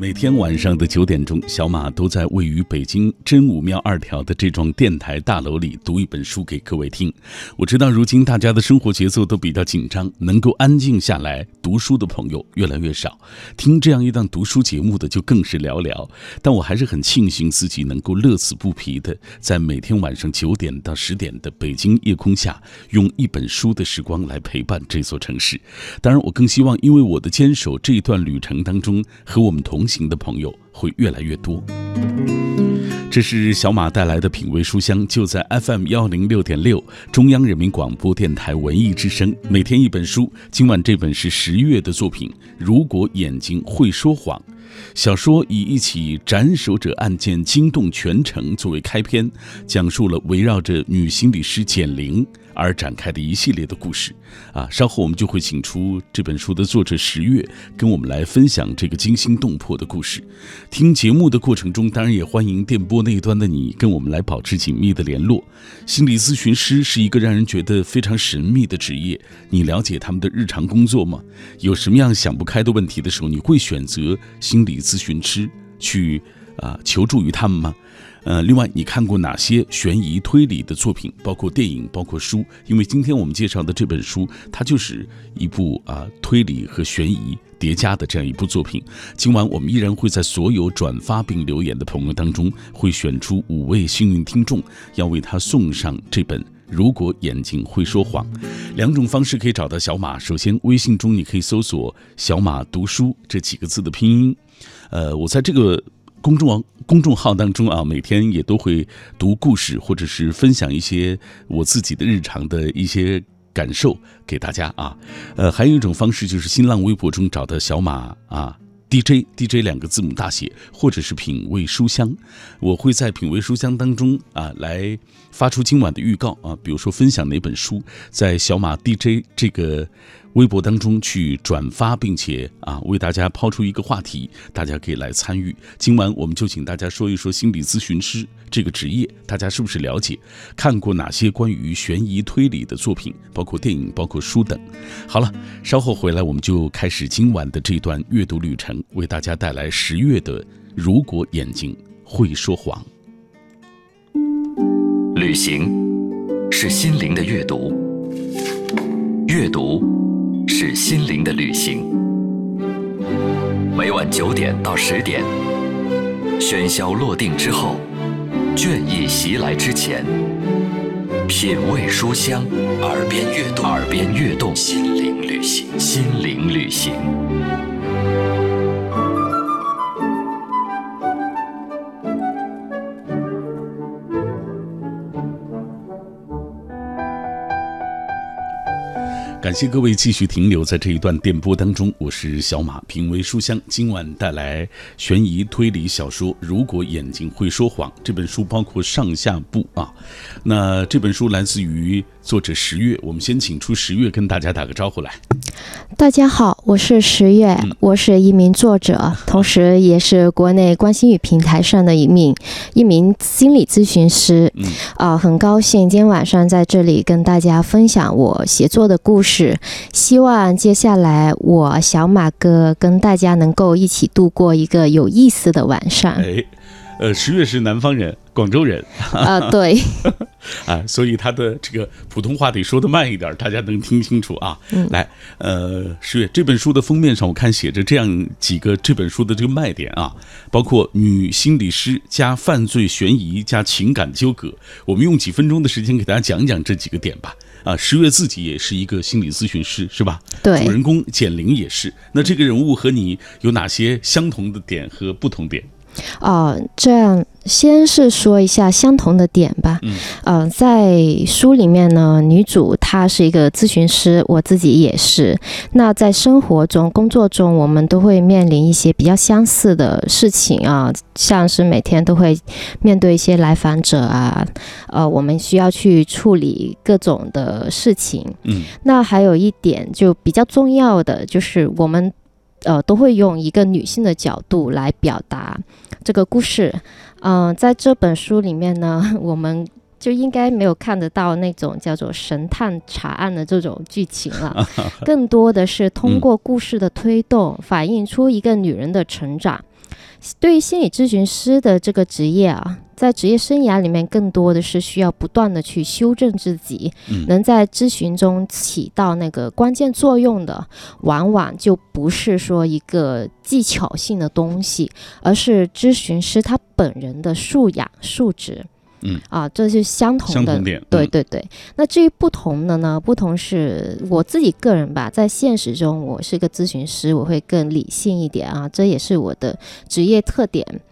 每天晚上的九点钟，小马都在位于北京真武庙二条的这幢电台大楼里读一本书给各位听。我知道如今大家的生活节奏都比较紧张，能够安静下来读书的朋友越来越少，听这样一档读书节目的就更是寥寥。但我还是很庆幸自己能够乐此不疲的在每天晚上九点到十点的北京夜空下，用一本书的时光来陪伴这座城市。当然，我更希望因为我的坚守，这一段旅程当中和我们同。行的朋友会越来越多。这是小马带来的品味书香，就在 FM 幺零六点六，中央人民广播电台文艺之声，每天一本书。今晚这本是十月的作品《如果眼睛会说谎》。小说以一起斩首者案件惊动全城作为开篇，讲述了围绕着女心理师简玲。而展开的一系列的故事，啊，稍后我们就会请出这本书的作者十月，跟我们来分享这个惊心动魄的故事。听节目的过程中，当然也欢迎电波那一端的你跟我们来保持紧密的联络。心理咨询师是一个让人觉得非常神秘的职业，你了解他们的日常工作吗？有什么样想不开的问题的时候，你会选择心理咨询师去啊求助于他们吗？呃，另外，你看过哪些悬疑推理的作品？包括电影，包括书。因为今天我们介绍的这本书，它就是一部啊推理和悬疑叠加的这样一部作品。今晚我们依然会在所有转发并留言的朋友当中，会选出五位幸运听众，要为他送上这本《如果眼睛会说谎》。两种方式可以找到小马。首先，微信中你可以搜索“小马读书”这几个字的拼音。呃，我在这个。公众网公众号当中啊，每天也都会读故事，或者是分享一些我自己的日常的一些感受给大家啊。呃，还有一种方式就是新浪微博中找到小马啊，DJ DJ 两个字母大写，或者是品味书香，我会在品味书香当中啊来发出今晚的预告啊，比如说分享哪本书，在小马 DJ 这个。微博当中去转发，并且啊为大家抛出一个话题，大家可以来参与。今晚我们就请大家说一说心理咨询师这个职业，大家是不是了解？看过哪些关于悬疑推理的作品，包括电影，包括书等？好了，稍后回来我们就开始今晚的这段阅读旅程，为大家带来十月的《如果眼睛会说谎》。旅行是心灵的阅读，阅读。是心灵的旅行。每晚九点到十点，喧嚣落定之后，倦意袭来之前，品味书香，耳边悦动，耳边悦动，心灵旅行，心灵旅行。感谢各位继续停留在这一段电波当中，我是小马，品味书香，今晚带来悬疑推理小说《如果眼睛会说谎》这本书，包括上下部啊。那这本书来自于作者十月，我们先请出十月跟大家打个招呼来。大家好，我是十月，我是一名作者，同时也是国内关心语平台上的一名一名心理咨询师。啊，很高兴今天晚上在这里跟大家分享我写作的故事。希望接下来我小马哥跟大家能够一起度过一个有意思的晚上。哎，呃，十月是南方人。广州人啊，对，啊，所以他的这个普通话得说的慢一点，大家能听清楚啊。来，呃，十月这本书的封面上，我看写着这样几个这本书的这个卖点啊，包括女心理师加犯罪悬疑加情感纠葛。我们用几分钟的时间给大家讲讲这几个点吧。啊，十月自己也是一个心理咨询师，是吧？对，主人公简玲也是。那这个人物和你有哪些相同的点和不同点？哦，这样先是说一下相同的点吧。嗯，呃，在书里面呢，女主她是一个咨询师，我自己也是。那在生活中、工作中，我们都会面临一些比较相似的事情啊，像是每天都会面对一些来访者啊，呃，我们需要去处理各种的事情。嗯，那还有一点就比较重要的，就是我们。呃，都会用一个女性的角度来表达这个故事。嗯，在这本书里面呢，我们就应该没有看得到那种叫做神探查案的这种剧情了，更多的是通过故事的推动，反映出一个女人的成长。对于心理咨询师的这个职业啊，在职业生涯里面，更多的是需要不断的去修正自己，嗯能在咨询中起到那个关键作用的，往往就不是说一个技巧性的东西，而是咨询师他本人的素养素质。嗯啊，这是相同的，相同点，嗯对对对，那至于不同的呢？不同是我自己个人吧，在现实中，我是个咨询师，我会更理性一点啊，这也是我的职业特点。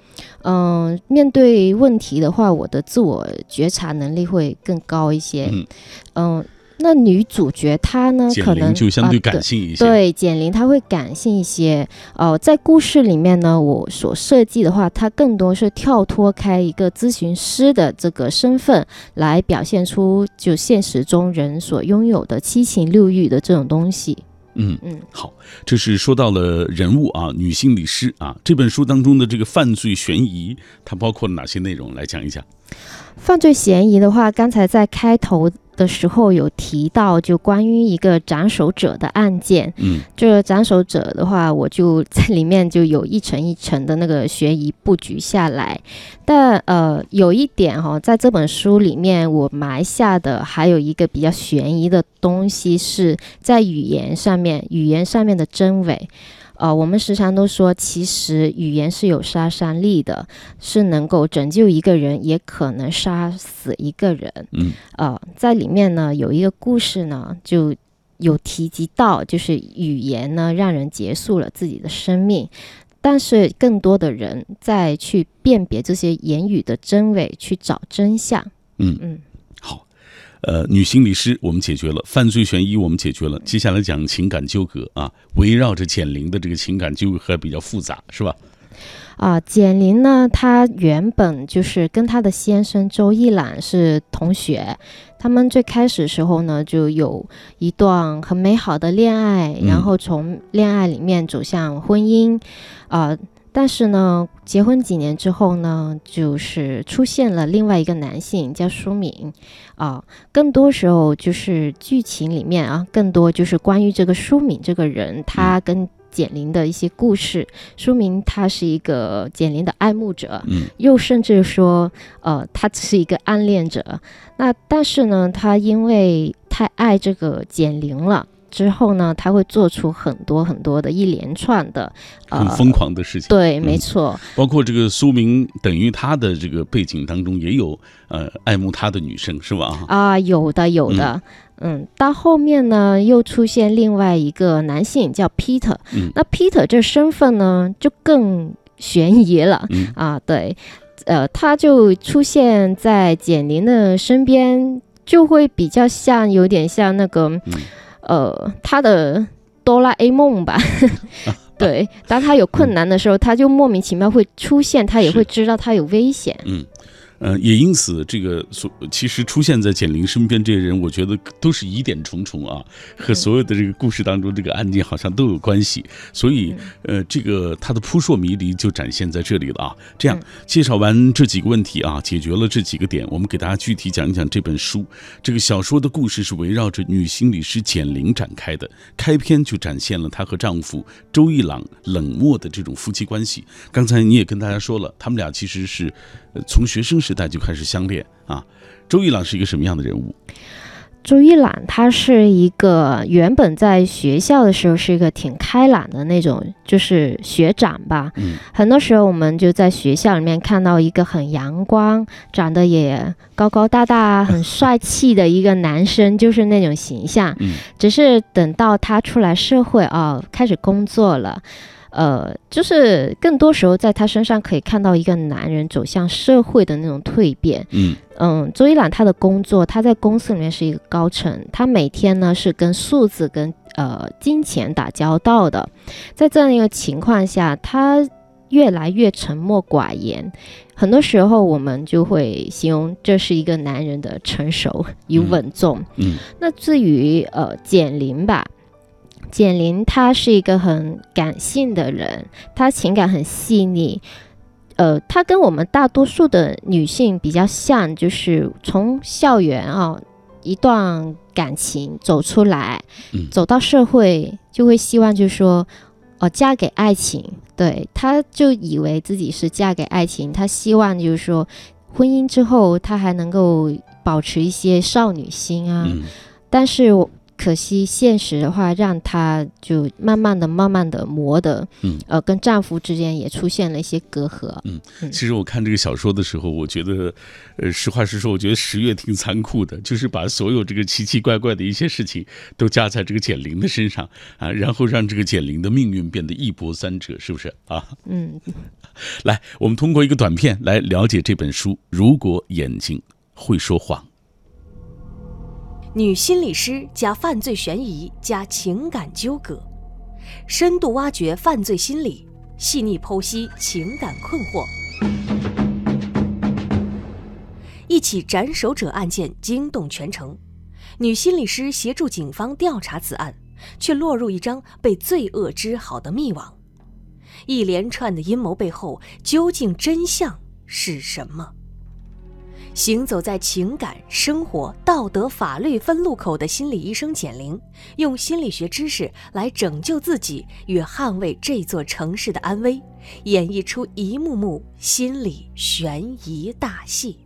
嗯，面对问题的话，我的自我觉察能力会更高一些。嗯嗯，那女主角她呢，可能就相对啊感性一些，对，简玲她会感性一些。呃，在故事里面呢，我所设计的话，它更多是跳脱开一个咨询师的这个身份，来表现出就现实中人所拥有的七情六欲的这种东西。嗯。嗯，好，这是说到了人物啊，女心理师啊，这本书当中的这个犯罪悬疑，它包括了哪些内容？来讲一讲。犯罪嫌疑的话，刚才在开头的时候有提到，就关于一个斩首者的案件。嗯这个斩首者的话，我就在里面就有一层一层的那个悬疑布局下来。但呃，有一点哈、在这本书里面我埋下的还有一个比较悬疑的东西，是在语言上面，语言上面的真伪。呃，我们时常都说，其实语言是有杀伤力的，是能够拯救一个人，也可能杀死一个人。嗯呃，在里面呢有一个故事呢，就有提及到，就是语言呢让人结束了自己的生命，但是更多的人在去辨别这些言语的真伪，去找真相。嗯，嗯，好。呃，女心理师我们解决了，犯罪悬疑我们解决了，接下来讲情感纠葛啊，围绕着简玲的这个情感纠葛还比较复杂，是吧？啊，简玲呢，她原本就是跟她的先生周一览是同学，他们最开始时候呢，就有一段很美好的恋爱，然后从恋爱里面走向婚姻，啊、但是呢，结婚几年之后呢，就是出现了另外一个男性叫舒敏，啊、更多时候就是剧情里面啊，更多就是关于这个舒敏这个人，他跟简玲的一些故事，说明他是一个简玲的爱慕者，嗯又甚至说，呃，他只是一个暗恋者。那但是呢，他因为太爱这个简玲了。之后呢，他会做出很多很多的一连串的，呃很，疯狂的事情。对，嗯。没错，包括这个苏明，等于他的这个背景当中也有呃爱慕他的女生，是吧？啊，有的有的，嗯，到后面呢，又出现另外一个男性叫 Peter，、嗯。那 Peter 这身份呢就更悬疑了，嗯。啊，对，呃，他就出现在简宁的身边，就会比较像，有点像那个，嗯呃，他的哆啦 A 梦吧。对，当他有困难的时候，他就莫名其妙会出现，他也会知道他有危险。嗯，呃，也因此，这个所其实出现在简玲身边这些人，我觉得都是疑点重重啊，和所有的这个故事当中这个案件好像都有关系，所以呃，这个它的扑朔迷离就展现在这里了啊。这样嗯介绍完这几个问题啊，解决了这几个点，我们给大家具体讲一讲这本书。这个小说的故事是围绕着女心理师简玲展开的，开篇就展现了她和丈夫周一朗冷漠的这种夫妻关系。刚才你也跟大家说了，他们俩其实是呃从学生时代就开始相恋啊。周一朗是一个什么样的人物？周一朗他是一个原本在学校的时候是一个挺开朗的那种，就是学长吧。嗯很多时候我们就在学校里面看到一个很阳光、长得也高高大大、很帅气的一个男生，就是那种形象。嗯只是等到他出来社会啊、开始工作了。呃，就是更多时候在他身上可以看到一个男人走向社会的那种蜕变。嗯嗯，周一朗他的工作，他在公司里面是一个高层，他每天呢是跟数字跟呃金钱打交道的，在这样一个情况下，他越来越沉默寡言。很多时候，我们就会形容这是一个男人的成熟与嗯稳重。嗯那至于呃减龄吧，简玲她是一个很感性的人，她情感很细腻。呃，她跟我们大多数的女性比较像，就是从校园啊一段感情走出来，嗯走到社会，就会希望就是说，哦，嫁给爱情，对，她就以为自己是嫁给爱情，她希望就是说，婚姻之后她还能够保持一些少女心啊，但是。可惜现实的话，让她就慢慢的、慢慢的磨的，嗯，呃，跟丈夫之间也出现了一些隔阂。嗯，其实我看这个小说的时候，我觉得，呃，实话实说，我觉得十月挺残酷的，就是把所有这个奇奇怪怪的一些事情都加在这个简玲的身上啊，然后让这个简玲的命运变得一波三折，是不是啊？嗯，来，我们通过一个短片来了解这本书。如果眼睛会说谎。女心理师加犯罪悬疑加情感纠葛，深度挖掘犯罪心理，细腻剖析情感困惑。一起斩首者案件惊动全城，女心理师协助警方调查此案，却落入一张被罪恶织好的密网。一连串的阴谋背后，究竟真相是什么？行走在情感、生活、道德、法律分路口的心理医生简玲，用心理学知识来拯救自己与捍卫这座城市的安危，演绎出一幕幕心理悬疑大戏。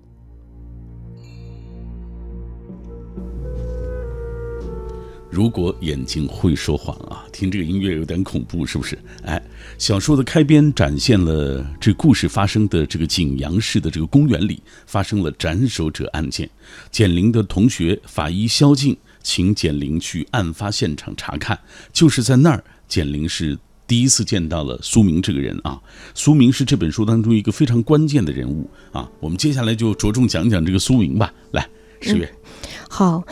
如果眼睛会说谎啊，听这个音乐有点恐怖，是不是？哎，小说的开篇展现了这故事发生的这个景阳市的这个公园里发生了斩首者案件。简玲的同学法医肖静请简玲去案发现场查看，就是在那儿，简玲是第一次见到了苏明这个人啊。苏明是这本书当中一个非常关键的人物啊。我们接下来就着重讲讲这个苏明吧。来，十月，好。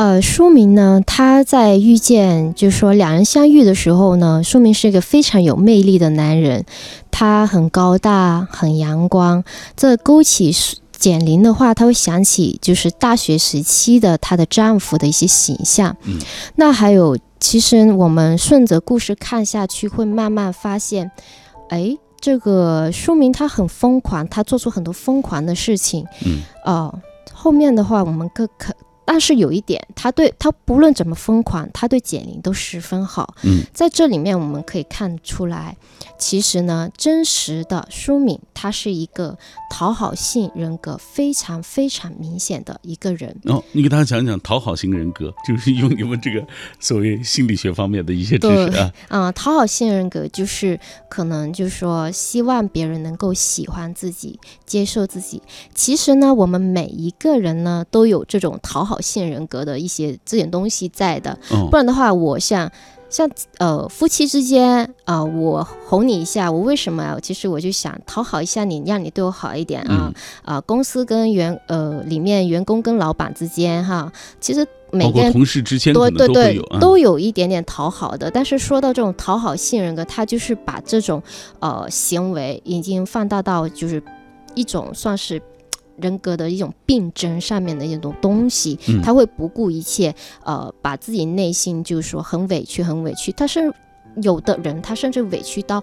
呃，书明呢，他在遇见，就是说两人相遇的时候呢，书明是一个非常有魅力的男人，他很高大，很阳光。这勾起简玲的话，他会想起就是大学时期的她的丈夫的一些形象。嗯，那还有，其实我们顺着故事看下去，会慢慢发现，哎，这个书明他很疯狂，他做出很多疯狂的事情。嗯，哦，后面的话我们可可。但是有一点，他对他不论怎么疯狂，他对简玲都十分好。嗯，在这里面我们可以看出来，其实呢，真实的舒敏他是一个讨好性人格非常非常明显的一个人。哦，你给大家讲讲讨好型人格，就是用你们这个所谓心理学方面的一些知识啊。嗯，讨好性人格就是可能就是说希望别人能够喜欢自己、接受自己。其实呢，我们每一个人呢都有这种讨好。性人格的一些这点东西在的，不然的话，我像像呃夫妻之间啊，我哄你一下，我为什么？其实我就想讨好一下你，让你对我好一点啊啊！公司跟员呃里面员工跟老板之间哈，其实每个同事之间对对对都有一点点讨好的，但是说到这种讨好性人格，他就是把这种呃行为已经放大到就是一种算是。人格的一种病症上面的一种东西，他会不顾一切，呃，把自己内心就是说很委屈，很委屈。他是有的人，他甚至委屈到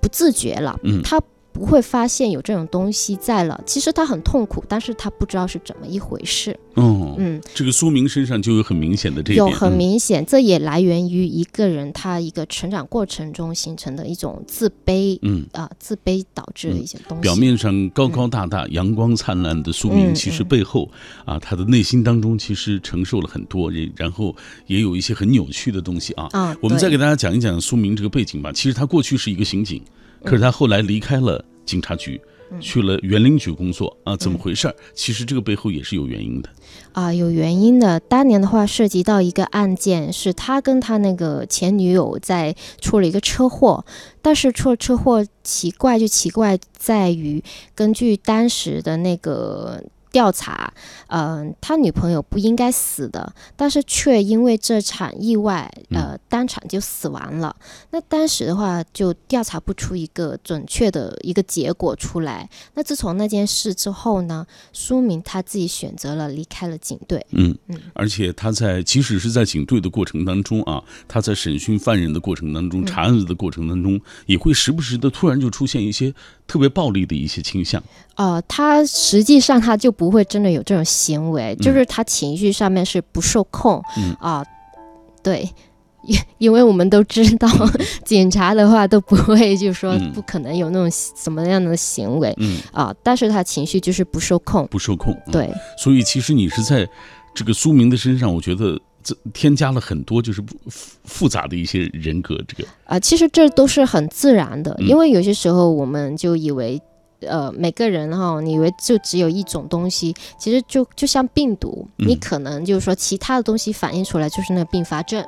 不自觉了，他。不会发现有这种东西在了，其实他很痛苦，但是他不知道是怎么一回事。哦，嗯，这个苏明身上就有很明显的这一点，有很明显，这也来源于一个人他一个成长过程中形成的一种自卑，嗯啊，自卑导致的一些东西。表面上高高大大、阳光灿烂的苏明，其实背后啊，他的内心当中其实承受了很多，然后也有一些很扭曲的东西啊。啊，我们再给大家讲一讲苏明这个背景吧。其实他过去是一个刑警。可是他后来离开了警察局，去了园林局工作啊？怎么回事？其实这个背后也是有原因的啊，有原因的。当年的话，涉及到一个案件，是他跟他那个前女友在出了一个车祸，但是出了车祸，奇怪就奇怪在于，根据当时的那个。调查，嗯，他女朋友不应该死的，但是却因为这场意外，呃，当场就死亡了。那当时的话，就调查不出一个准确的一个结果出来。那自从那件事之后呢，苏明他自己选择了离开了警队。嗯嗯，而且他在即使是在警队的过程当中啊，他在审讯犯人的过程当中，查案子的过程当中，也会时不时的突然就出现一些特别暴力的一些倾向。呃，他实际上他就不会真的有这种行为，就是他情绪上面是不受控啊，对，因 因为我们都知道，警察的话都不会，就是说不可能有那种什么样的行为，嗯。啊，但是他情绪就是不受控，不受控，对，所以其实你是在这个苏明的身上，我觉得这添加了很多就是复复杂的一些人格，这个。啊，其实这都是很自然的，因为有些时候我们就以为。呃，每个人哈，你以为就只有一种东西，其实就就像病毒，你可能就是说其他的东西反映出来就是那个并发症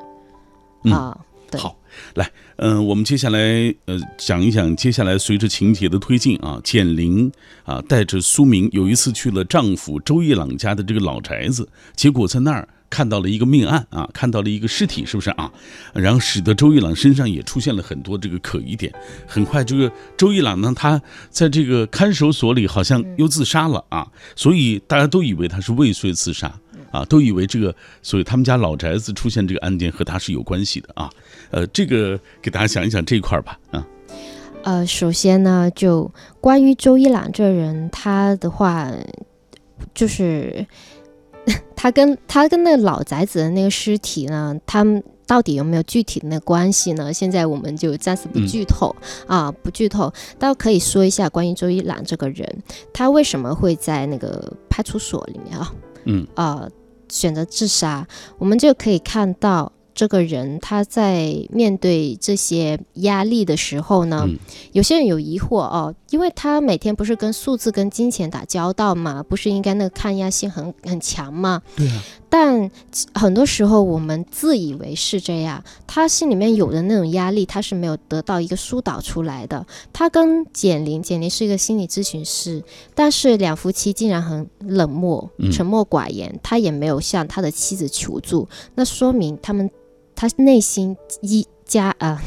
啊。对好，来，嗯，我们接下来呃讲一讲，接下来随着情节的推进啊，简玲啊带着苏明有一次去了丈夫周一朗家的这个老宅子，结果在那儿。看到了一个命案啊，看到了一个尸体，是不是啊？然后使得周一朗身上也出现了很多这个可疑点。很快，这个周一朗呢，他在这个看守所里好像又自杀了啊，所以大家都以为他是未遂自杀啊，都以为这个，所以他们家老宅子出现这个案件和他是有关系的啊。呃，这个给大家讲一讲这一块吧啊。呃，首先呢，就关于周一朗这人，他的话就是。他跟他跟那个老宅子的那个尸体呢，他们到底有没有具体的那关系呢？现在我们就暂时不剧透啊，不剧透。倒可以说一下关于周一朗这个人，他为什么会在那个派出所里面啊？嗯啊，选择自杀，我们就可以看到。这个人他在面对这些压力的时候呢，有些人有疑惑哦，因为他每天不是跟数字、跟金钱打交道嘛，不是应该那个抗压性很很强吗？对啊。但很多时候我们自以为是这样，他心里面有的那种压力，他是没有得到一个疏导出来的。他跟简玲，简玲是一个心理咨询师，但是两夫妻竟然很冷漠、沉默寡言，他也没有向他的妻子求助，那说明他们。他内心一家啊，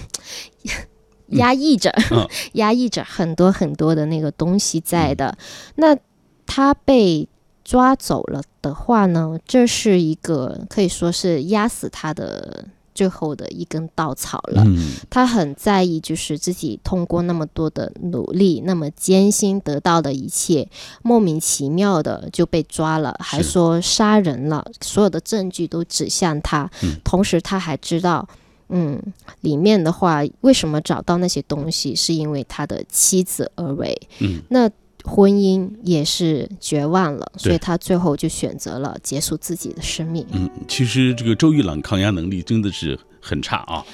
压抑着，压抑着很多很多的那个东西在的。那他被抓走了的话呢？这是一个可以说是压死他的。最后的一根稻草了，他很在意，就是自己通过那么多的努力，那么艰辛得到的一切，莫名其妙的就被抓了，还说杀人了，所有的证据都指向他。同时，他还知道，嗯，里面的话为什么找到那些东西，是因为他的妻子而为。嗯，那。婚姻也是绝望了，所以他最后就选择了结束自己的生命。嗯，其实这个周玉朗抗压能力真的是很差啊，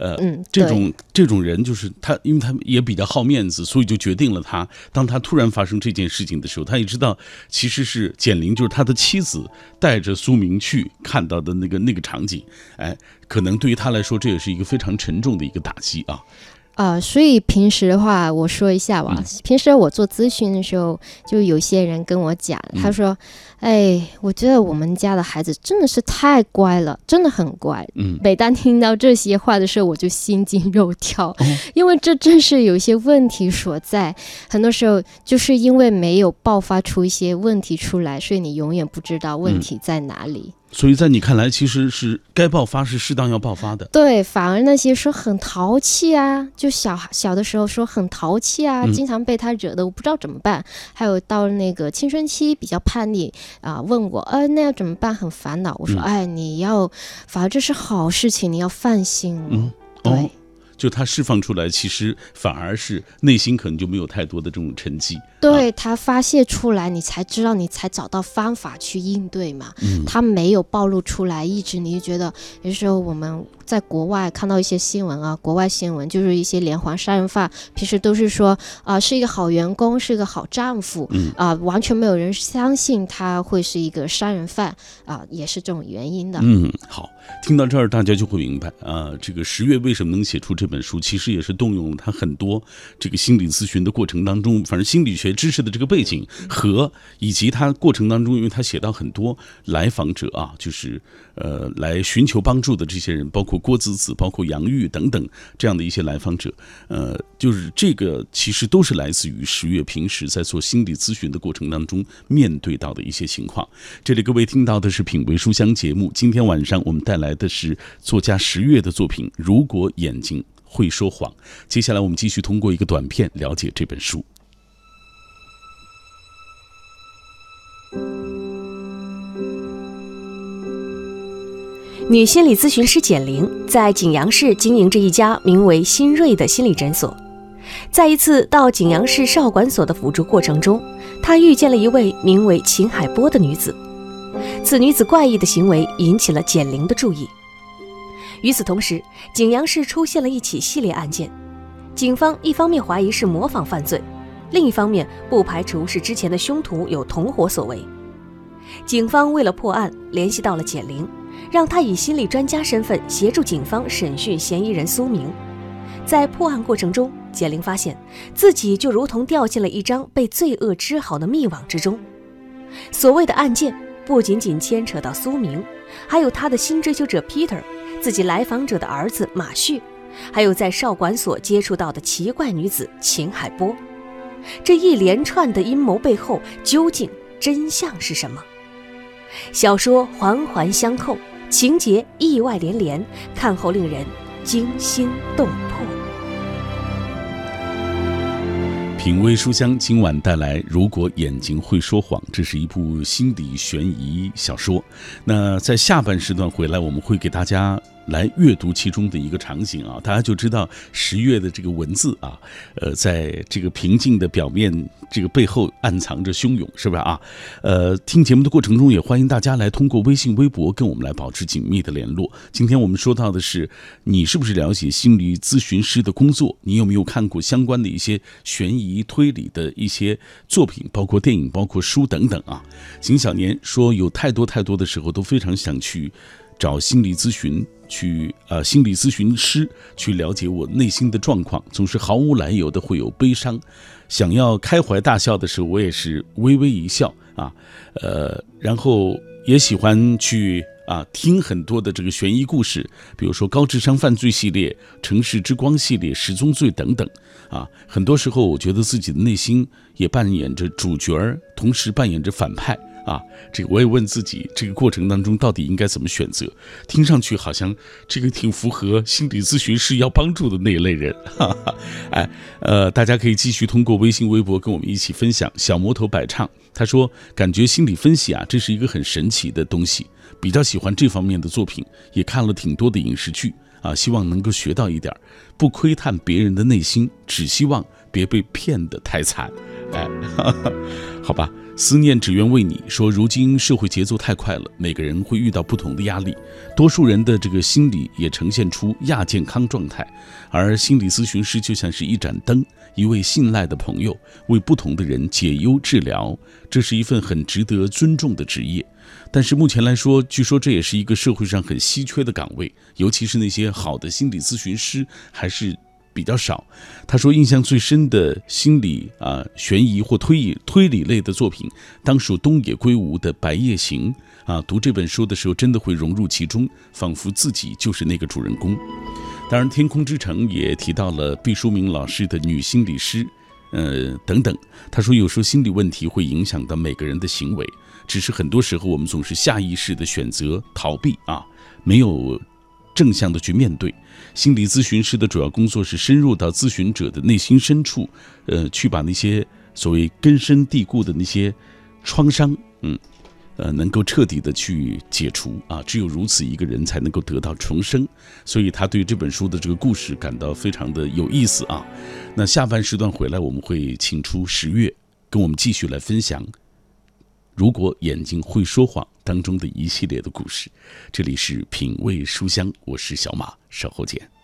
呃，这种这种人就是他，因为他也比较好面子，所以就决定了他。当他突然发生这件事情的时候，他也知道其实是简玲，就是他的妻子带着苏明去看到的那个那个场景，哎，可能对于他来说，这也是一个非常沉重的一个打击啊。啊，所以平时的话，我说一下吧。平时我做咨询的时候，就有些人跟我讲，他说：“哎，我觉得我们家的孩子真的是太乖了，真的很乖。”嗯，每当听到这些话的时候，我就心惊肉跳，因为这正是有一些问题所在。很多时候就是因为没有爆发出一些问题出来，所以你永远不知道问题在哪里。所以在你看来，其实是该爆发是适当要爆发的。对，反而那些说很淘气啊，就小小的时候说很淘气啊，经常被他惹的，我不知道怎么办。还有到那个青春期比较叛逆啊，问我，呃，那要怎么办？很烦恼。我说，哎，你要，反而这是好事情，你要放心。嗯，对。就他释放出来，其实反而是内心可能就没有太多的这种沉寂。对他发泄出来，你才知道，你才找到方法去应对嘛。嗯，他没有暴露出来，一直你就觉得有时候我们在国外看到一些新闻啊，国外新闻就是一些连环杀人犯，平时都是说啊是一个好员工，是一个好丈夫，嗯啊，完全没有人相信他会是一个杀人犯啊，也是这种原因的。嗯，好，听到这儿大家就会明白啊，这个十月为什么能写出这。本书其实也是动用了他很多这个心理咨询的过程当中，反正心理学知识的这个背景和以及他过程当中，因为他写到很多来访者啊，就是呃来寻求帮助的这些人，包括郭子子，包括杨玉等等这样的一些来访者，呃，就是这个其实都是来自于十月平时在做心理咨询的过程当中面对到的一些情况。这里各位听到的是品味书香节目，今天晚上我们带来的是作家十月的作品《如果眼睛》。会说谎。接下来，我们继续通过一个短片了解这本书。女心理咨询师简玲在景阳市经营着一家名为“新锐”的心理诊所。在一次到景阳市少管所的辅助过程中，她遇见了一位名为秦海波的女子。此女子怪异的行为引起了简玲的注意。与此同时，景阳市出现了一起系列案件，警方一方面怀疑是模仿犯罪，另一方面不排除是之前的凶徒有同伙所为。警方为了破案，联系到了简玲。让他以心理专家身份协助警方审讯嫌疑人苏明。在破案过程中，简玲发现自己就如同掉进了一张被罪恶织好的密网之中。所谓的案件不仅仅牵扯到苏明，还有他的新追求者 Peter，自己来访者的儿子马旭，还有在少管所接触到的奇怪女子秦海波。这一连串的阴谋背后，究竟真相是什么？小说环环相扣。情节意外连连，看后令人惊心动魄。品味书香，今晚带来《如果眼睛会说谎》，这是一部心理悬疑小说。那在下半时段回来，我们会给大家。来阅读其中的一个场景啊，大家就知道十月的这个文字啊，呃，在这个平静的表面这个背后暗藏着汹涌，是不是啊？呃，听节目的过程中也欢迎大家来通过微信、微博跟我们来保持紧密的联络。今天我们说到的是，你是不是了解心理咨询师的工作？你有没有看过相关的一些悬疑推理的一些作品，包括电影、包括书等等啊？邢小年说，有太多太多的时候都非常想去。找心理咨询去，呃，心理咨询师去了解我内心的状况，总是毫无来由的会有悲伤，想要开怀大笑的时候，我也是微微一笑啊，呃，然后也喜欢去啊听很多的这个悬疑故事，比如说高智商犯罪系列、城市之光系列、十宗罪等等啊，很多时候我觉得自己的内心也扮演着主角，同时扮演着反派。啊，这个我也问自己，这个过程当中到底应该怎么选择？听上去好像这个挺符合心理咨询师要帮助的那一类人。哈哈，哎，呃，大家可以继续通过微信、微博跟我们一起分享。小魔头百唱他说，感觉心理分析啊，这是一个很神奇的东西，比较喜欢这方面的作品，也看了挺多的影视剧啊，希望能够学到一点，不窥探别人的内心，只希望别被骗得太惨。哎，好吧。思念只愿为你说，如今社会节奏太快了，每个人会遇到不同的压力，多数人的这个心理也呈现出亚健康状态，而心理咨询师就像是一盏灯，一位信赖的朋友，为不同的人解忧治疗，这是一份很值得尊重的职业。但是目前来说，据说这也是一个社会上很稀缺的岗位，尤其是那些好的心理咨询师还是。比较少，他说印象最深的心理啊悬疑或推理推理类的作品，当属东野圭吾的《白夜行》啊。读这本书的时候，真的会融入其中，仿佛自己就是那个主人公。当然，《天空之城》也提到了毕淑敏老师的女心理师，呃等等。他说，有时候心理问题会影响到每个人的行为，只是很多时候我们总是下意识的选择逃避啊，没有。正向的去面对，心理咨询师的主要工作是深入到咨询者的内心深处，呃，去把那些所谓根深蒂固的那些创伤，嗯，呃，能够彻底的去解除啊。只有如此，一个人才能够得到重生。所以他对这本书的这个故事感到非常的有意思啊。那下半时段回来，我们会请出十月，跟我们继续来分享。如果眼睛会说谎当中的一系列的故事，这里是品味书香，我是小马，稍后见。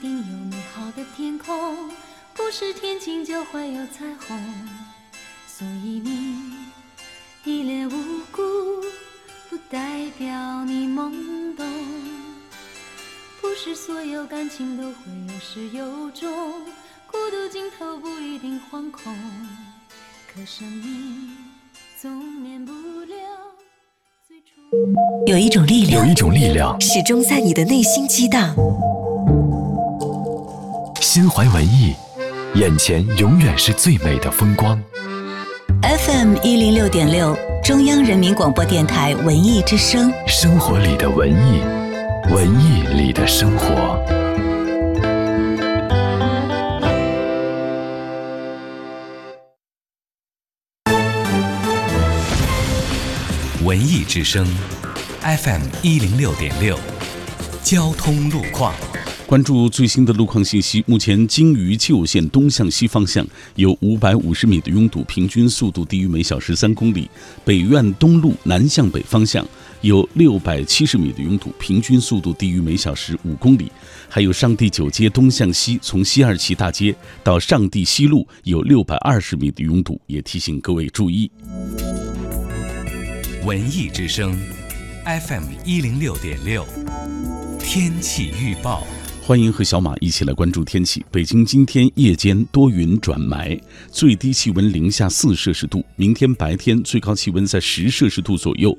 定有美好的天空，不是天晴就会有彩虹，所以你一脸无辜，不代表你懵懂。不是所有感情都会有始有终，孤独尽头不一定惶恐。可生命总免不了最初。有一种力量，有一种力量，始终在你的内心激荡。心怀文艺。眼前永远是最美的风光。FM 一零六点六，中央人民广播电台文艺之声。生活里的文艺，文艺里的生活。文艺之声，FM 一零六点六，交通路况。关注最新的路况信息。目前，京渝旧线东向西方向有五百五十米的拥堵，平均速度低于每小时三公里；北苑东路南向北方向有六百七十米的拥堵，平均速度低于每小时五公里。还有上地九街东向西，从西二旗大街到上地西路有六百二十米的拥堵，也提醒各位注意。文艺之声，FM 一零六点六，天气预报。欢迎和小马一起来关注天气。北京今天夜间多云转霾，最低气温零下四摄氏度。明天白天最高气温在十摄氏度左右。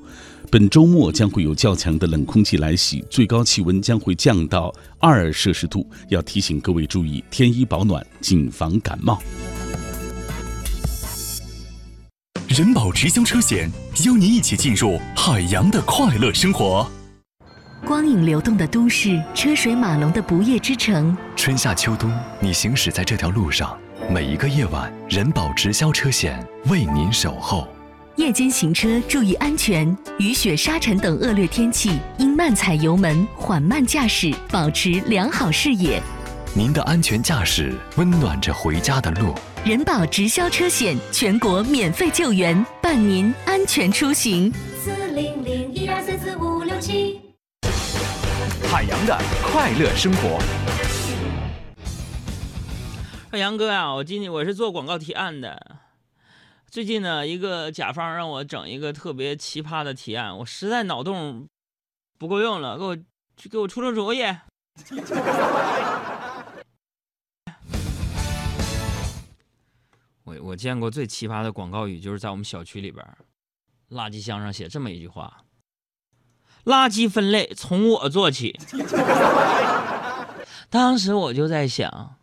本周末将会有较强的冷空气来袭，最高气温将会降到二摄氏度。要提醒各位注意添衣保暖，谨防感冒。人保直销车险邀您一起进入海洋的快乐生活。光影流动的都市，车水马龙的不夜之城。春夏秋冬，你行驶在这条路上，每一个夜晚，人保直销车险为您守候。夜间行车注意安全，雨雪沙尘等恶劣天气应慢踩油门，缓慢驾驶，保持良好视野。您的安全驾驶温暖着回家的路。人保直销车险全国免费救援，伴您安全出行。海洋的快乐生活。说杨哥呀、我今天我是做广告提案的。最近呢，一个甲方让我整一个特别奇葩的提案，我实在脑洞不够用了，给我给我出出主意。我我见过最奇葩的广告语，就是在我们小区里边，垃圾箱上写这么一句话：“垃圾分类从我做起。”当时我就在想，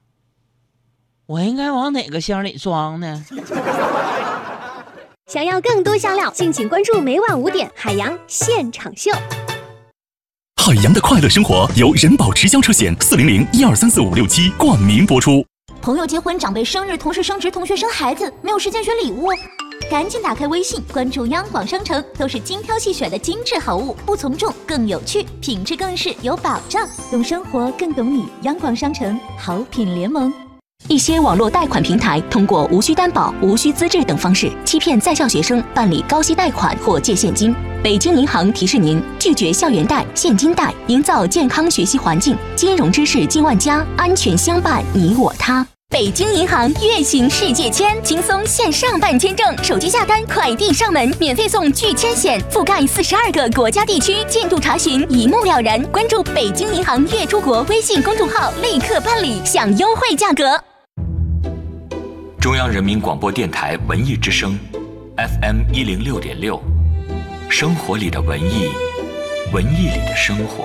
我应该往哪个箱里装呢？想要更多香料，敬请关注每晚五点《海洋现场秀》。海洋的快乐生活由人保直销车险四零零一二三四五六七冠名播出。朋友结婚、长辈生日、同事升职、同学生孩子，没有时间选礼物，赶紧打开微信，关注央广商城，都是精挑细选的精致好物，不从众更有趣，品质更是有保障。懂生活更懂你，央广商城好品联盟。一些网络贷款平台通过无需担保、无需资质等方式，欺骗在校学生办理高息贷款或借现金。北京银行提示您：拒绝校园贷、现金贷，营造健康学习环境。金融知识进万家，安全相伴你我他。北京银行月行世界签，轻松线上办签证，手机下单，快递上门，免费送拒签险，覆盖四十二个国家地区，进度查询一目了然。关注北京银行月出国微信公众号，立刻办理，享优惠价格。中央人民广播电台文艺之声，FM 一零六点六，生活里的文艺，文艺里的生活。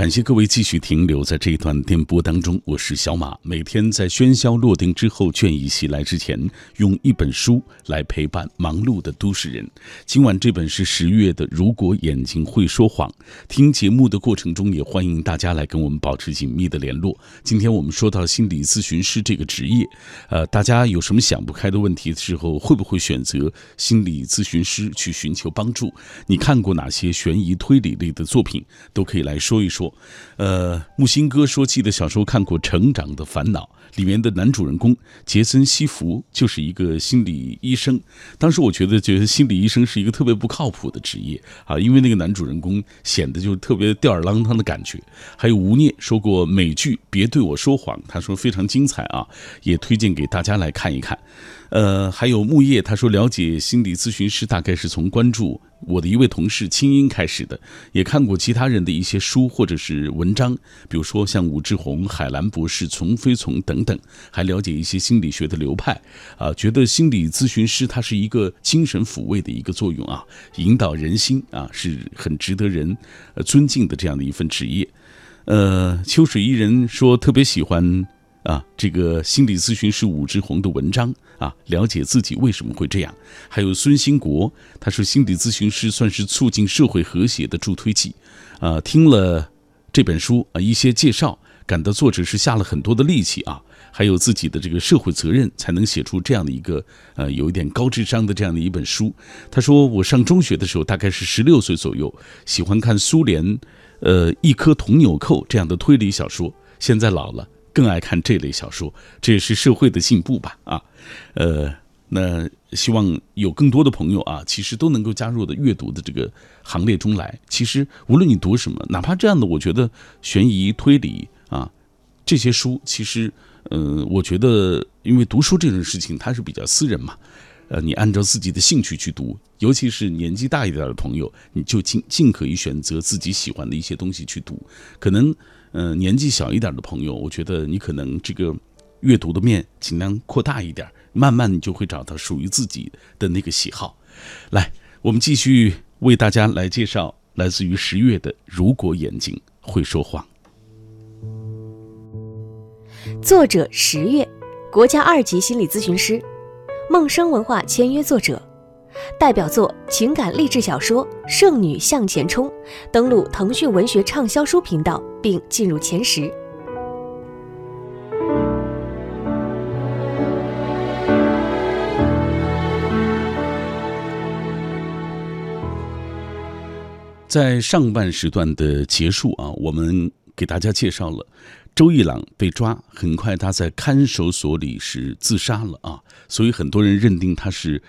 感谢各位继续停留在这一段电波当中，我是小马。每天在喧嚣落定之后，倦意袭来之前，用一本书来陪伴忙碌的都市人。今晚这本是十月的《如果眼睛会说谎》。听节目的过程中，也欢迎大家来跟我们保持紧密的联络。今天我们说到心理咨询师这个职业，呃，大家有什么想不开的问题的时候，会不会选择心理咨询师去寻求帮助？你看过哪些悬疑推理类的作品？都可以来说一说。呃，木星哥说，记得小时候看过《成长的烦恼》，里面的男主人公杰森·西弗就是一个心理医生。当时我觉得，觉得心理医生是一个特别不靠谱的职业啊，因为那个男主人公显得就是特别吊儿郎当的感觉。还有吴念说过美剧《别对我说谎》，他说非常精彩啊，也推荐给大家来看一看。呃，还有木叶，他说了解心理咨询师大概是从关注我的一位同事青音开始的，也看过其他人的一些书或者是文章，比如说像武志红、海兰博士、丛飞从等等，还了解一些心理学的流派，啊，觉得心理咨询师他是一个精神抚慰的一个作用啊，引导人心啊，是很值得人尊敬的这样的一份职业。呃，秋水伊人说特别喜欢。啊，这个心理咨询师武志红的文章啊，了解自己为什么会这样。还有孙兴国，他说心理咨询师算是促进社会和谐的助推剂。啊，听了这本书啊一些介绍，感到作者是下了很多的力气啊，还有自己的这个社会责任，才能写出这样的一个呃有一点高智商的这样的一本书。他说，我上中学的时候大概是十六岁左右，喜欢看苏联呃一颗铜纽扣这样的推理小说，现在老了。更爱看这类小说，这也是社会的进步吧？啊，呃，那希望有更多的朋友啊，其实都能够加入的阅读的这个行列中来。其实无论你读什么，哪怕这样的，我觉得悬疑推理啊这些书，其实，呃，我觉得因为读书这种事情它是比较私人嘛，呃，你按照自己的兴趣去读，尤其是年纪大一点的朋友，你就尽尽可以选择自己喜欢的一些东西去读，可能。嗯，年纪小一点的朋友，我觉得你可能这个阅读的面尽量扩大一点，慢慢你就会找到属于自己的那个喜好。来，我们继续为大家来介绍来自于十月的《如果眼睛会说谎》，作者十月，国家二级心理咨询师，梦生文化签约作者。代表作情感励志小说《剩女向前冲》登陆腾讯文学畅销书频道，并进入前十。在上半时段的结束啊，我们给大家介绍了周一朗被抓，很快他在看守所里是自杀了啊，所以很多人认定他是。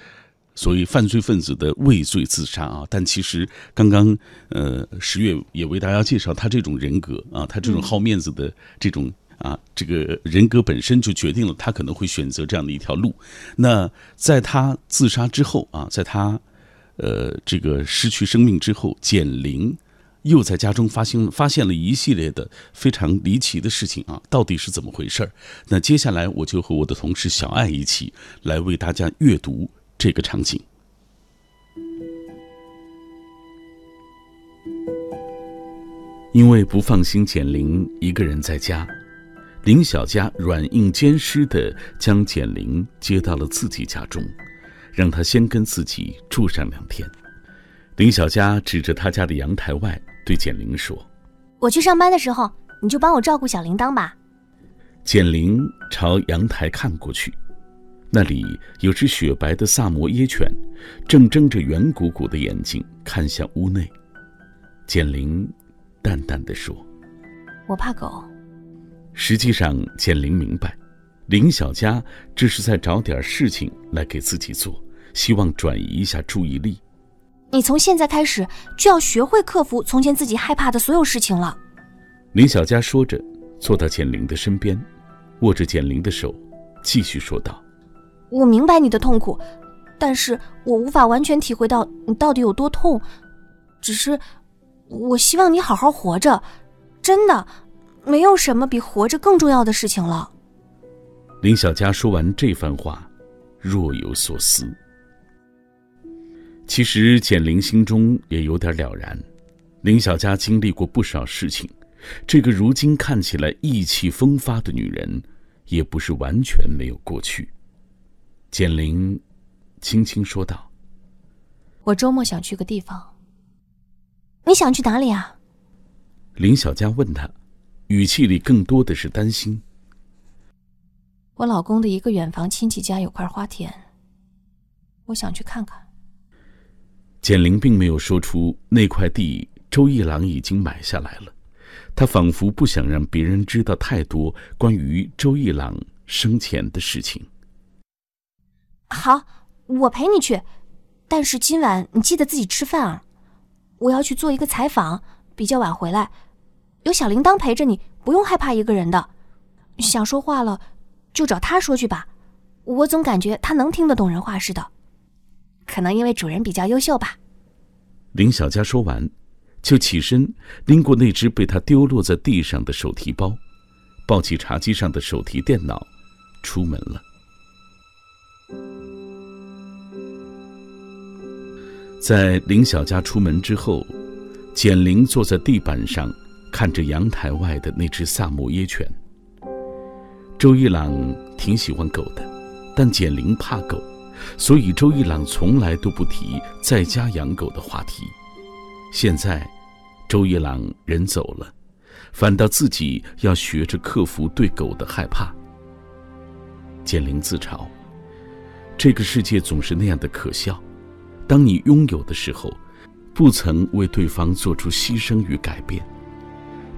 所以犯罪分子的畏罪自杀啊，但其实刚刚呃十月也为大家介绍他这种人格啊，他这种好面子的这种啊这个人格本身就决定了他可能会选择这样的一条路。那在他自杀之后啊，在他呃这个失去生命之后，简玲又在家中发现发现了一系列的非常离奇的事情啊，到底是怎么回事儿？那接下来我就和我的同事小爱一起来为大家阅读。这个场景，因为不放心简玲一个人在家，林小佳软硬兼施的将简玲接到了自己家中，让她先跟自己住上两天。林小佳指着他家的阳台外对简玲说：“我去上班的时候，你就帮我照顾小铃铛吧。”简玲朝阳台看过去。那里有只雪白的萨摩耶犬，正睁着圆鼓鼓的眼睛看向屋内。简玲淡淡的说：“我怕狗。”实际上，简玲明白，林小佳这是在找点事情来给自己做，希望转移一下注意力。你从现在开始就要学会克服从前自己害怕的所有事情了。林小佳说着，坐到简玲的身边，握着简玲的手，继续说道。我明白你的痛苦，但是我无法完全体会到你到底有多痛。只是，我希望你好好活着，真的，没有什么比活着更重要的事情了。林小佳说完这番话，若有所思。其实简玲心中也有点了然。林小佳经历过不少事情，这个如今看起来意气风发的女人，也不是完全没有过去。简玲轻轻说道：“我周末想去个地方。你想去哪里啊？”林小佳问他，语气里更多的是担心。我老公的一个远房亲戚家有块花田，我想去看看。简玲并没有说出那块地周一郎已经买下来了，他仿佛不想让别人知道太多关于周一郎生前的事情。好，我陪你去，但是今晚你记得自己吃饭啊！我要去做一个采访，比较晚回来，有小铃铛陪着你，不用害怕一个人的。想说话了。就找他说去吧，我总感觉他能听得懂人话似的，可能因为主人比较优秀吧。林小佳说完，就起身拎过那只被他丢落在地上的手提包，抱起茶几上的手提电脑，出门了。在林小佳出门之后，简玲坐在地板上，看着阳台外的那只萨摩耶犬。周一朗挺喜欢狗的，但简玲怕狗，所以周一朗从来都不提在家养狗的话题。现在，周一朗人走了，反倒自己要学着克服对狗的害怕。简玲自嘲：这个世界总是那样的可笑，当你拥有的时候，不曾为对方做出牺牲与改变，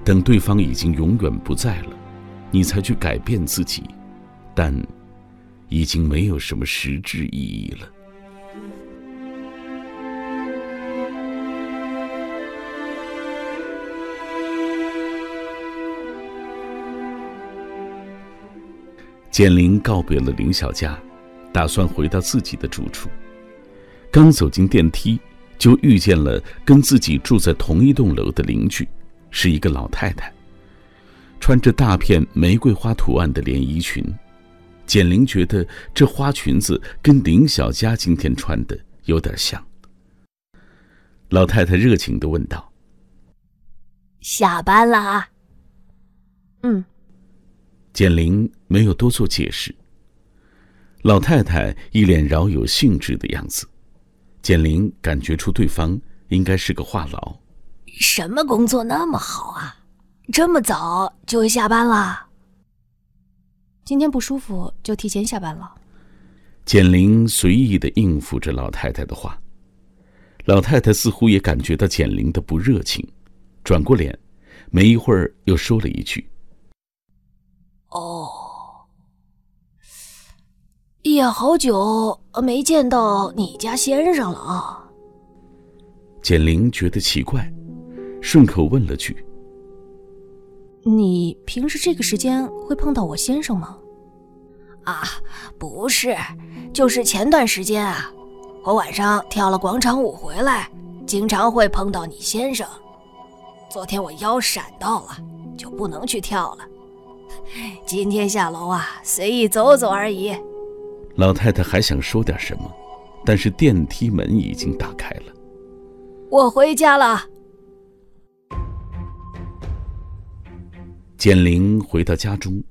等对方已经永远不在了。你才去改变自己，但已经没有什么实质意义了。简玲告别了林小佳，打算回到自己的住处。刚走进电梯，就遇见了跟自己住在同一栋楼的邻居，是一个老太太。穿着大片玫瑰花图案的连衣裙，简玲觉得这花裙子跟林小佳今天穿的有点像。老太太热情的问道：“下班了啊？”嗯。简玲没有多做解释。老太太一脸饶有兴致的样子，简玲感觉出对方应该是个话痨。什么工作那么好啊？这么早就下班了？今天不舒服，就提前下班了。简玲随意的应付着老太太的话，老太太似乎也感觉到简玲的不热情，转过脸，没一会儿又说了一句：“哦，也好久没见到你家先生了啊。”简玲觉得奇怪，顺口问了句。你平时这个时间会碰到我先生吗？啊，不是，就是前段时间啊，我晚上跳了广场舞回来，经常会碰到你先生。昨天我腰闪到了，就不能去跳了。今天下楼啊，随意走走而已。老太太还想说点什么，但是电梯门已经打开了。我回家了。简玲回到家中，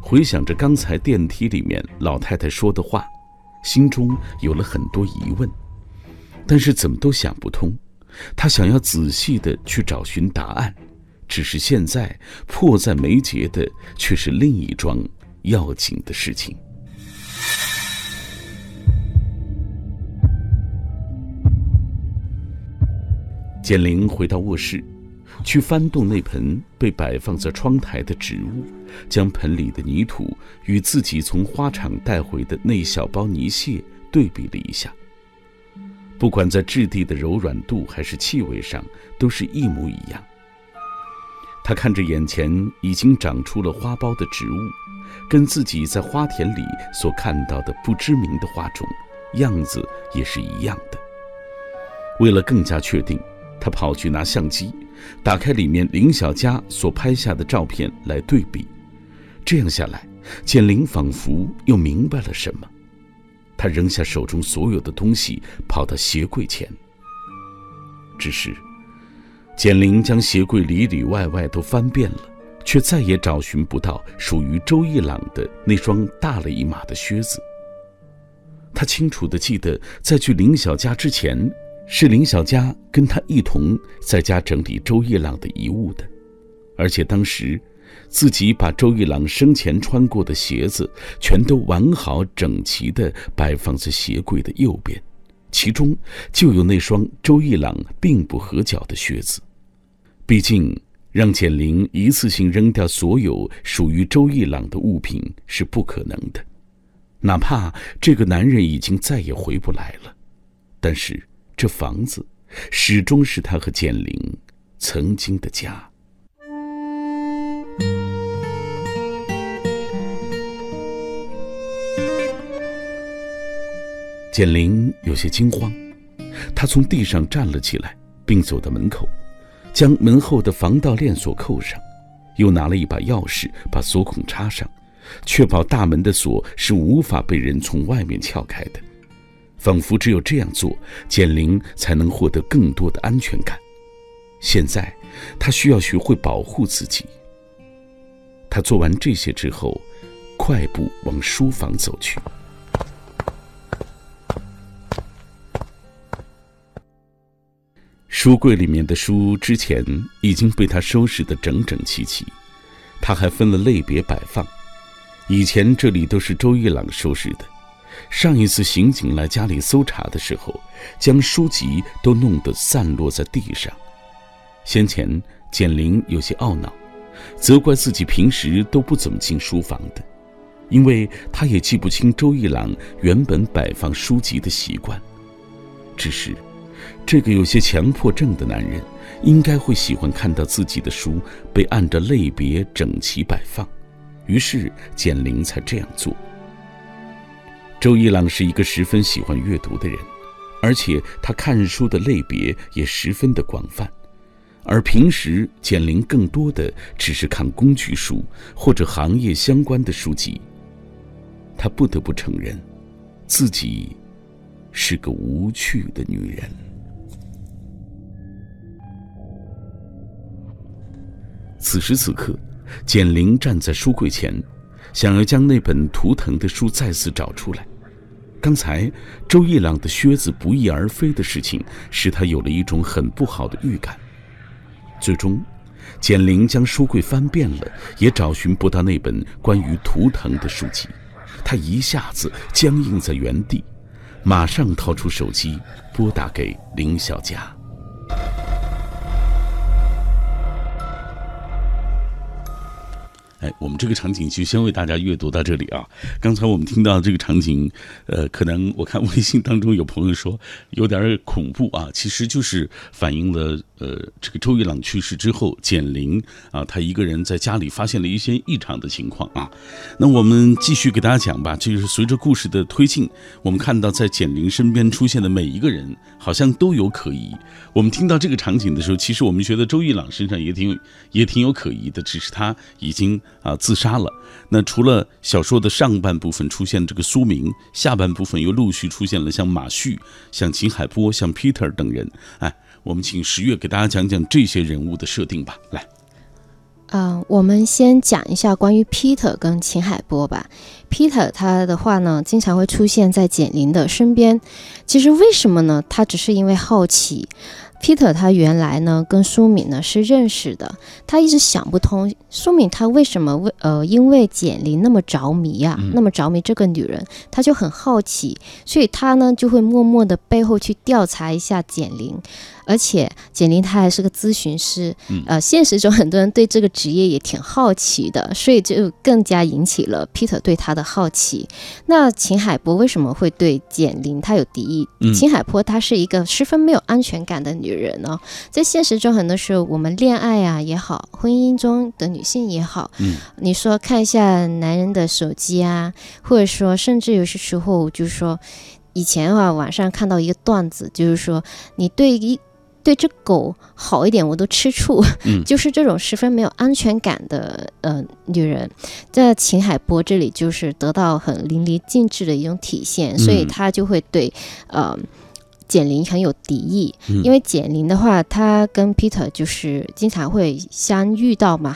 回想着刚才电梯里面老太太说的话，心中有了很多疑问，但是怎么都想不通。她想要仔细的去找寻答案，只是现在迫在眉睫的却是另一桩要紧的事情。简玲回到卧室。去翻动那盆被摆放在窗台的植物，将盆里的泥土与自己从花场带回的那小包泥屑对比了一下。不管在质地的柔软度还是气味上，都是一模一样。他看着眼前已经长出了花苞的植物，跟自己在花田里所看到的不知名的花种，样子也是一样的。为了更加确定，他跑去拿相机。打开里面林小佳所拍下的照片来对比，这样下来，简玲仿佛又明白了什么。她扔下手中所有的东西，跑到鞋柜前。只是，简玲将鞋柜里里外外都翻遍了，却再也找寻不到属于周一朗的那双大了一码的靴子。他清楚地记得，在去林小家之前，是林小佳跟他一同在家整理周一朗的遗物的，而且当时，自己把周一朗生前穿过的鞋子全都完好整齐地摆放在鞋柜的右边，其中就有那双周一朗并不合脚的靴子。毕竟，让简玲一次性扔掉所有属于周一朗的物品是不可能的。哪怕这个男人已经再也回不来了，但是这房子始终是他和简玲曾经的家。简玲有些惊慌，她从地上站了起来，并走到门口，将门后的防盗链锁扣上，又拿了一把钥匙把锁孔插上。确保大门的锁是无法被人从外面撬开的，仿佛只有这样做，简玲才能获得更多的安全感。现在，她需要学会保护自己。她做完这些之后，快步往书房走去。书柜里面的书之前已经被他收拾得整整齐齐，他还分了类别摆放。以前这里都是周一朗收拾的。上一次刑警来家里搜查的时候，将书籍都弄得散落在地上。先前简玲有些懊恼，责怪自己平时都不怎么进书房的，因为他也记不清周一朗原本摆放书籍的习惯。只是，这个有些强迫症的男人，应该会喜欢看到自己的书被按着类别整齐摆放。于是简玲才这样做。周一朗是一个十分喜欢阅读的人，而且他看书的类别也十分的广泛，而平时简玲更多的只是看工具书或者行业相关的书籍。他不得不承认，自己是个无趣的女人。此时此刻。简玲站在书柜前，想要将那本图腾的书再次找出来。刚才周一朗的靴子不翼而飞的事情，使他有了一种很不好的预感。最终，简玲将书柜翻遍了，也找寻不到那本关于图腾的书籍。他一下子僵硬在原地，马上掏出手机拨打给林小佳。哎，我们这个场景就先为大家阅读到这里啊。刚才我们听到这个场景，呃，可能我看微信当中有朋友说有点恐怖啊，其实就是反映了呃，这个周一朗去世之后，简玲啊，他一个人在家里发现了一些异常的情况啊。那我们继续给大家讲吧，就是随着故事的推进，我们看到在简玲身边出现的每一个人，好像都有可疑。我们听到这个场景的时候，其实我们觉得周一朗身上也挺也挺有可疑的，只是他已经。啊，自杀了。那除了小说的上半部分出现这个苏明，下半部分又陆续出现了像马旭、像秦海波、像 Peter 等人。哎，我们请十月给大家讲讲这些人物的设定吧。来，嗯，我们先讲一下关于 Peter 跟秦海波吧。Peter 他的话呢，经常会出现在简玲的身边。其实为什么呢？他只是因为好奇。Peter 他原来呢跟苏敏呢是认识的，他一直想不通苏敏他为什么为呃因为简玲那么着迷呀，那么着迷这个女人，他就很好奇，所以他呢就会默默的背后去调查一下简玲。而且简玲她还是个咨询师，呃，现实中很多人对这个职业也挺好奇的，所以就更加引起了 Peter 对他的好奇。那秦海波为什么会对简玲他有敌意？秦海波她是一个十分没有安全感的女人呢，在现实中很多时候，我们恋爱啊也好，婚姻中的女性也好，嗯，你说看一下男人的手机啊，或者说甚至有些时候就是说，以前啊网上看到一个段子，就是说你对一对这狗好一点，我都吃醋。嗯，就是这种十分没有安全感的呃女人，在秦海波这里就是得到很淋漓尽致的一种体现，所以他就会对呃简玲很有敌意，嗯。因为简玲的话，她跟 Peter 就是经常会相遇到嘛，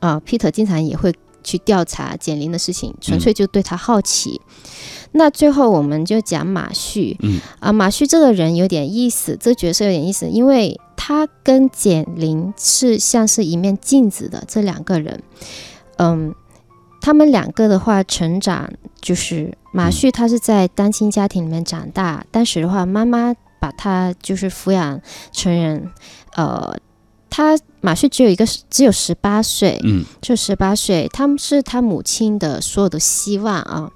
啊、p e t e r 经常也会去调查简玲的事情，纯粹就对她好奇。那最后我们就讲马旭，嗯。啊，马旭这个人有点意思，这角色有点意思，因为他跟简玲是像是一面镜子的这两个人，嗯，他们两个的话成长就是马旭他是在单亲家庭里面长大，当时的话妈妈把他就是抚养成人，呃，他马旭只有一个只有十八岁，嗯，就十八岁，他们是他母亲的所有的希望啊。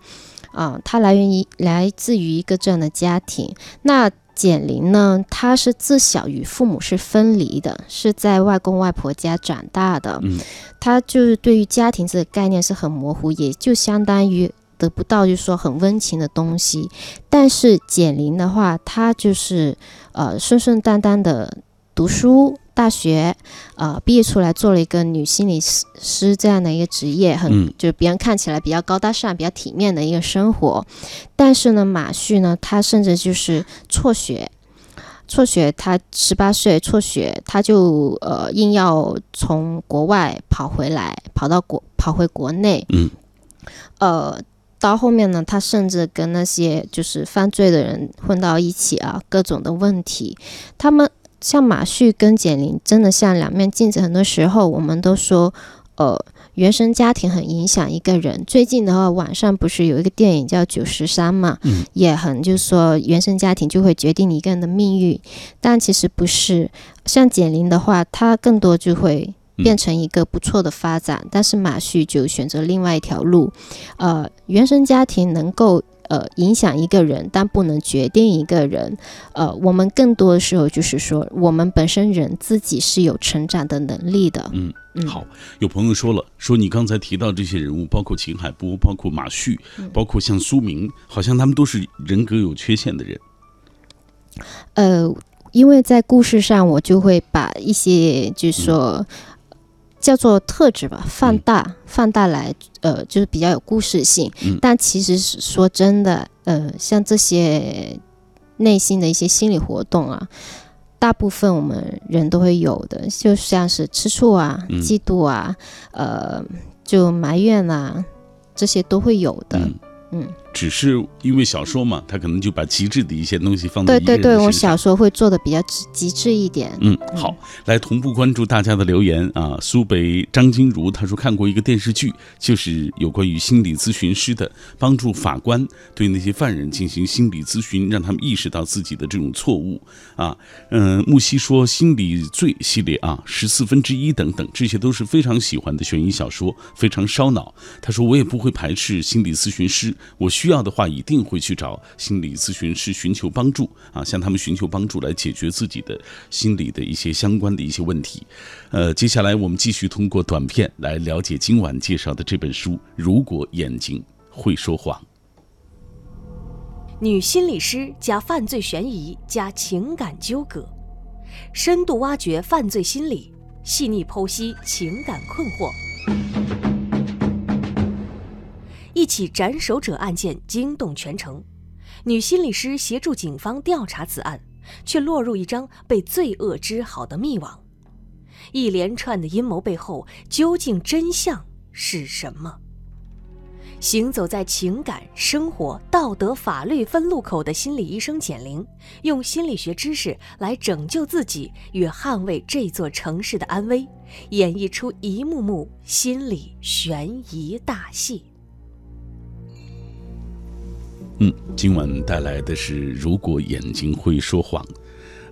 啊，它来源于来自于一个这样的家庭。那简玲呢，她是自小与父母是分离的，是在外公外婆家长大的。嗯，她就是对于家庭这个概念是很模糊，也就相当于得不到就是说很温情的东西。但是简玲的话，她就是呃顺顺当当的读书。大学，呃，毕业出来做了一个女心理师这样的一个职业，很、嗯、就别人看起来比较高大上、比较体面的一个生活。但是呢，马旭呢，他甚至就是辍学，辍学，他十八岁辍学，他就呃硬要从国外跑回来，跑到国跑回国内，嗯，呃。到后面呢，他甚至跟那些就是犯罪的人混到一起啊，各种的问题，他们。像马旭跟简玲真的像两面镜子，很多时候我们都说，呃，原生家庭很影响一个人。最近的话，网上不是有一个电影叫《九十三》嘛，嗯，也很就是说原生家庭就会决定你一个人的命运，但其实不是。像简玲的话，她更多就会变成一个不错的发展，但是马旭就选择另外一条路。呃，原生家庭能够。呃，影响一个人，但不能决定一个人。呃，我们更多的时候就是说，我们本身人自己是有成长的能力的。嗯，好，有朋友说了，说你刚才提到这些人物，包括秦海波，包括马旭，嗯包括像苏明，好像他们都是人格有缺陷的人。呃，因为在故事上，我就会把一些就是说。叫做特质吧，放大，嗯、放大来，呃，就是比较有故事性。嗯、但其实说真的，呃，像这些内心的一些心理活动啊，大部分我们人都会有的，就像是吃醋啊、嗯、嫉妒啊，呃，就埋怨啊，这些都会有的。嗯。嗯只是因为小说嘛，他可能就把极致的一些东西放在对对对，我小说会做的比较极致一点。嗯，好，来同步关注大家的留言啊。苏北张金如他说看过一个电视剧，就是有关于心理咨询师的，帮助法官对那些犯人进行心理咨询，让他们意识到自己的这种错误啊。嗯，木西说心理罪系列啊，十四分之一等等，这些都是非常喜欢的悬疑小说，非常烧脑。他说我也不会排斥心理咨询师，我需需要的话一定会去找心理咨询师寻求帮助啊，向他们寻求帮助来解决自己的心理的一些相关的一些问题。呃，接下来我们继续通过短片来了解今晚介绍的这本书《如果眼睛会说谎》。女心理师加犯罪悬疑加情感纠葛，深度挖掘犯罪心理，细腻剖析情感困惑。一起斩首者案件惊动全城，女心理师协助警方调查此案，却落入一张被罪恶织好的密网。一连串的阴谋背后，究竟真相是什么？行走在情感、生活、道德、法律分路口的心理医生简玲，用心理学知识来拯救自己与捍卫这座城市的安危，演绎出一幕幕心理悬疑大戏。嗯，今晚带来的是《如果眼睛会说谎》。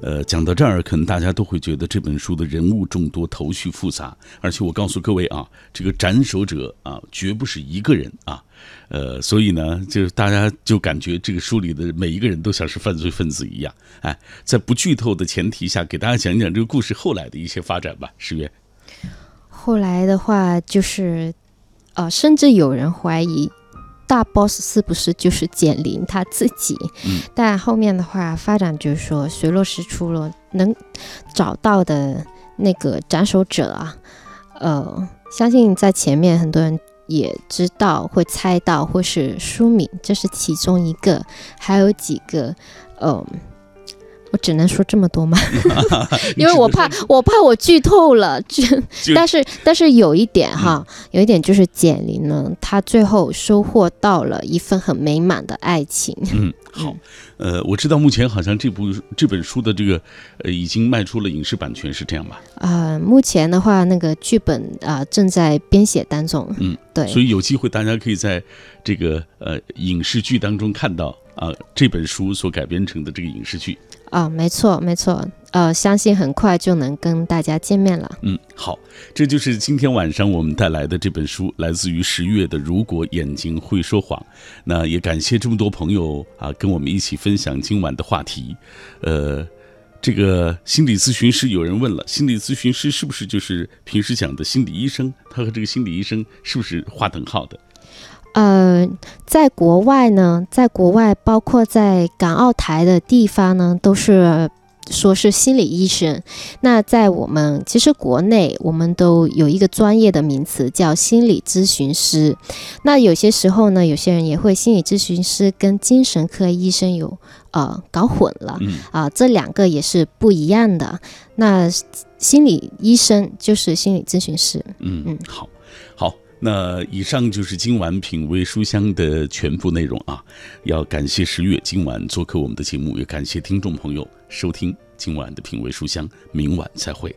呃，讲到这儿，可能大家都会觉得这本书的人物众多，头绪复杂。而且我告诉各位啊，这个斩首者啊，绝不是一个人啊。呃，所以呢，就是大家就感觉这个书里的每一个人都像是犯罪分子一样。哎，在不剧透的前提下，给大家讲一讲这个故事后来的一些发展吧。十月，后来的话就是，呃，甚至有人怀疑。大 boss 是不是就是简玲他自己？嗯，但后面的话发展就是说水落石出了，能找到的那个斩首者啊，呃，相信在前面很多人也知道会猜到，或是书名，这是其中一个，还有几个，嗯、呃，我只能说这么多吗？因为我怕我怕我剧透了。但是但是有一点哈，有一点就是简玲呢，她最后收获到了一份很美满的爱情。嗯，好，呃，我知道目前好像这部这本书的这个呃已经卖出了影视版权，是这样吧？啊，目前的话，那个剧本啊正在编写当中。嗯，对，所以有机会大家可以在这个呃影视剧当中看到啊这本书所改编成的这个影视剧。啊，没错，没错，呃，相信很快就能跟大家见面了。嗯，好，这就是今天晚上我们带来的这本书，来自于十月的《如果眼睛会说谎》。那也感谢这么多朋友啊，跟我们一起分享今晚的话题。呃，这个心理咨询师，有人问了，心理咨询师是不是就是平时讲的心理医生？他和这个心理医生是不是划等号的？呃，在国外呢，在国外，包括在港澳台的地方呢，都是说是心理医生。那在我们其实国内，我们都有一个专业的名词叫心理咨询师。那有些时候呢，有些人也会心理咨询师跟精神科医生有呃搞混了啊，这两个也是不一样的。那心理医生就是心理咨询师。嗯嗯，好，好。那以上就是今晚品味书香的全部内容啊！要感谢十月今晚做客我们的节目，也感谢听众朋友收听今晚的品味书香，明晚再会。